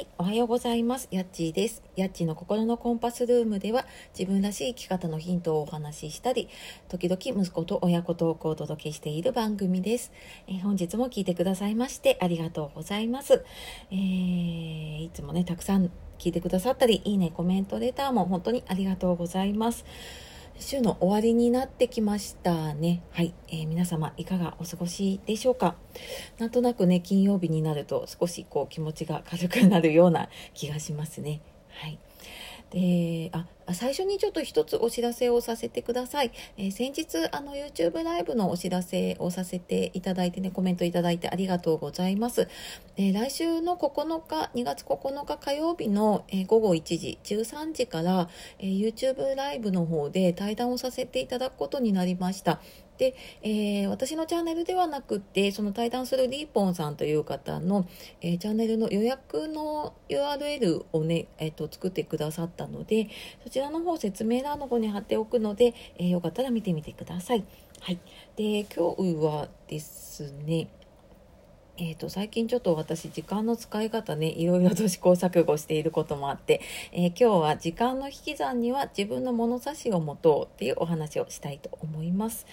はい、おはようございます。やっちーです。やっちーの心のコンパスルームでは自分らしい生き方のヒントをお話ししたり、時々息子と親子トークをお届けしている番組です。え、本日も聞いてくださいましてありがとうございます。えー、いつもね、たくさん聞いてくださったり、いいね、コメント、レターも本当にありがとうございます。週の終わりになってきましたね。はい、えー、皆様いかがお過ごしでしょうか？なんとなくね、金曜日になると少しこう気持ちが軽くなるような気がしますね。はい。であ最初にちょっと一つお知らせをさせてください。えー、先日あの YouTube ライブのお知らせをさせていただいてねコメントいただいてありがとうございます。えー、来週の9日2月9日火曜日の、えー、午後1時13時から、え YouTube ライブの方で対談をさせていただくことになりました。で、えー、私のチャンネルではなくてその対談するリーポンさんという方の、えー、チャンネルの予約の URL をね、えーと、作ってくださったのでそちらの方説明欄の方に貼っておくので、えー、よかったら見てみてください。はい、で今日はですねえーと、最近ちょっと私時間の使い方ねいろいろと試行錯誤していることもあって、えー、今日は時間の引き算には自分の物差しを持とうっていうお話をしたいと思います。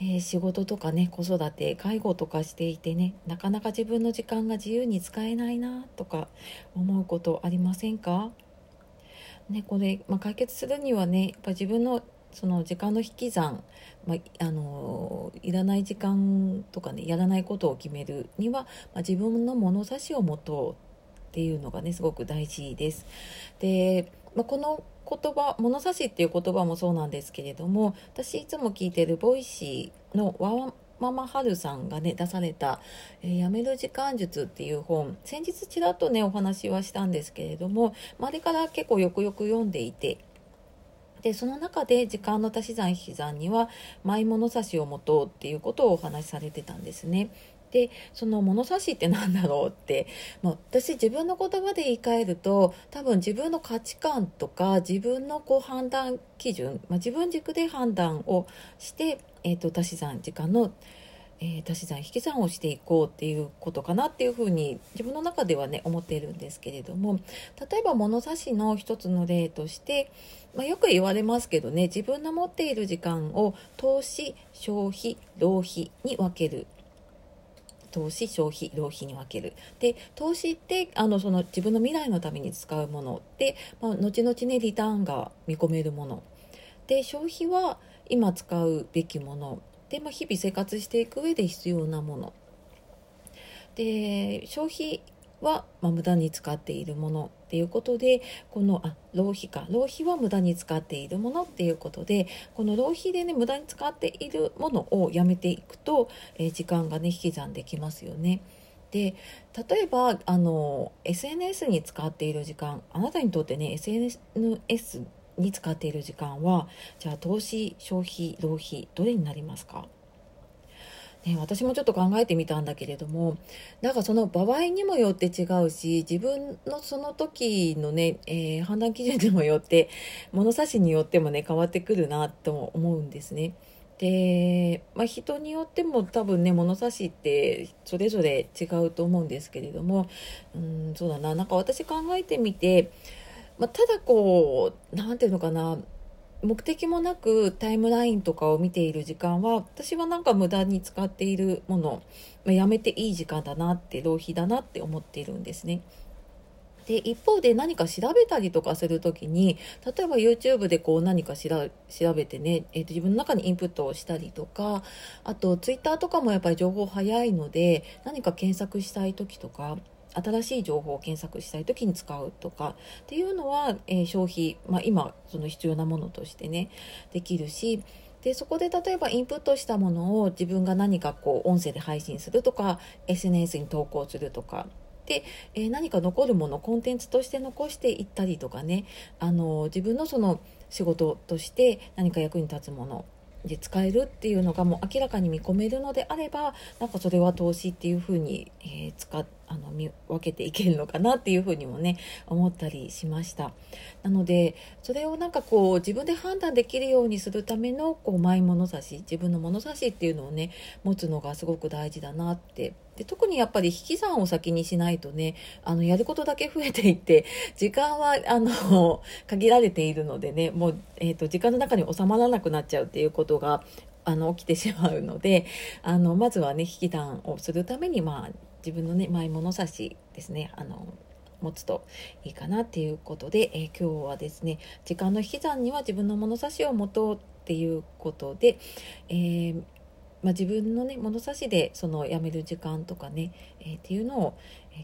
えー、仕事とかね子育て介護とかしていてねなかなか自分の時間が自由に使えないなとか思うことありませんか？ねこれ、まあ、解決するにはねやっぱ自分のその時間の引き算、まあ、あのいらない時間とかねやらないことを決めるには、まあ、自分の物差しを持とうっていうのがねすごく大事です。で、まあ、この言葉物差しっていう言葉もそうなんですけれども私いつも聞いてる Voicyのわーママはるさんがね出された「えー、やめる時間術」っていう本先日ちらっとねお話はしたんですけれども周りから結構よくよく読んでいてでその中で時間の足し算引き算にはマイ物差しを持とうっていうことをお話しされてたんですね。でその物差しって何だろうって、まあ、私自分の言葉で言い換えると多分自分の価値観とか自分のこう判断基準、まあ、自分軸で判断をして、えーと、足し算時間のえー、足し算引き算をしていこうっていうことかなっていうふうに自分の中ではね思っているんですけれども例えば物差しの一つの例として、まあ、よく言われますけどね自分の持っている時間を投資消費浪費に分ける。投資消費浪費に分ける。で投資ってあのその自分の未来のために使うもので、まあ、後々ねリターンが見込めるもの。で消費は今使うべきもの。で、まあ、日々生活していく上で必要なもの。で消費は、まあ、無駄に使っているもの。っていうことでこのあ浪費か。浪費は無駄に使っているものっていうことでこの浪費でね無駄に使っているものをやめていくと、えー、時間がね引き算できますよね。で例えばあの SNS に使っている時間。あなたにとってね SNS に使っている時間はじゃあ投資消費浪費どれになりますか？ね、私もちょっと考えてみたんだけれどもなんかその場合にもよって違うし自分のその時のね、えー、判断基準にもよって物差しによってもね変わってくるなと思うんですね。で、まあ、人によっても多分ね物差しってそれぞれ違うと思うんですけれどもうんそうだななんか私考えてみて、まあ、ただこう何て言うのかな目的もなくタイムラインとかを見ている時間は私はなんか無駄に使っているもの、まあ、やめていい時間だなって浪費だなって思っているんですね。で一方で何か調べたりとかする時に例えば YouTube でこう何か調べてね、えー、と自分の中にインプットをしたりとかあと Twitter とかもやっぱり情報早いので何か検索したい時とか新しい情報を検索したい時に使うとかっていうのは、えー、消費、まあ、今その必要なものとしてねできるしでそこで例えばインプットしたものを自分が何かこう音声で配信するとか SNS に投稿するとかで、えー、何か残るものコンテンツとして残していったりとかねあの自分のその仕事として何か役に立つもので使えるっていうのがもう明らかに見込めるのであればなんかそれは投資っていうふうに、えー、使あの見分けていけるのかなっていうふうにもね思ったりしました。なのでそれをなんかこう自分で判断できるようにするためのこうマイ物差し自分の物差しっていうのをね持つのがすごく大事だなってで特にやっぱり引き算を先にしないとねあのやることだけ増えていって 時間はあの 限られているのでねもう、えーと、時間の中に収まらなくなっちゃうっていうことがあの起きてしまうのであのまずはね引き算をするために、まあ、自分のね前物差しですねあの持つといいかなっていうことで、えー、今日はですね時間の引き算には自分の物差しを持とうっていうことで、えーまあ、自分のね物差しでその辞める時間とかね、えー、っていうのを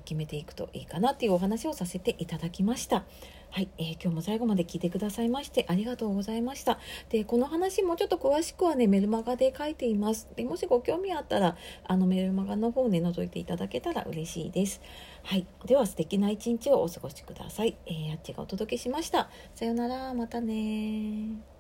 決めていくといいかなっていうお話をさせていただきました。はい、えー、今日も最後まで聞いてくださいましてありがとうございました。で、この話もちょっと詳しくはね、メルマガで書いています。で、もしご興味あったら、あのメルマガの方ね、覗いていただけたら嬉しいです。はい、では素敵な一日をお過ごしください。えー、あっちがお届けしました。さよなら、またね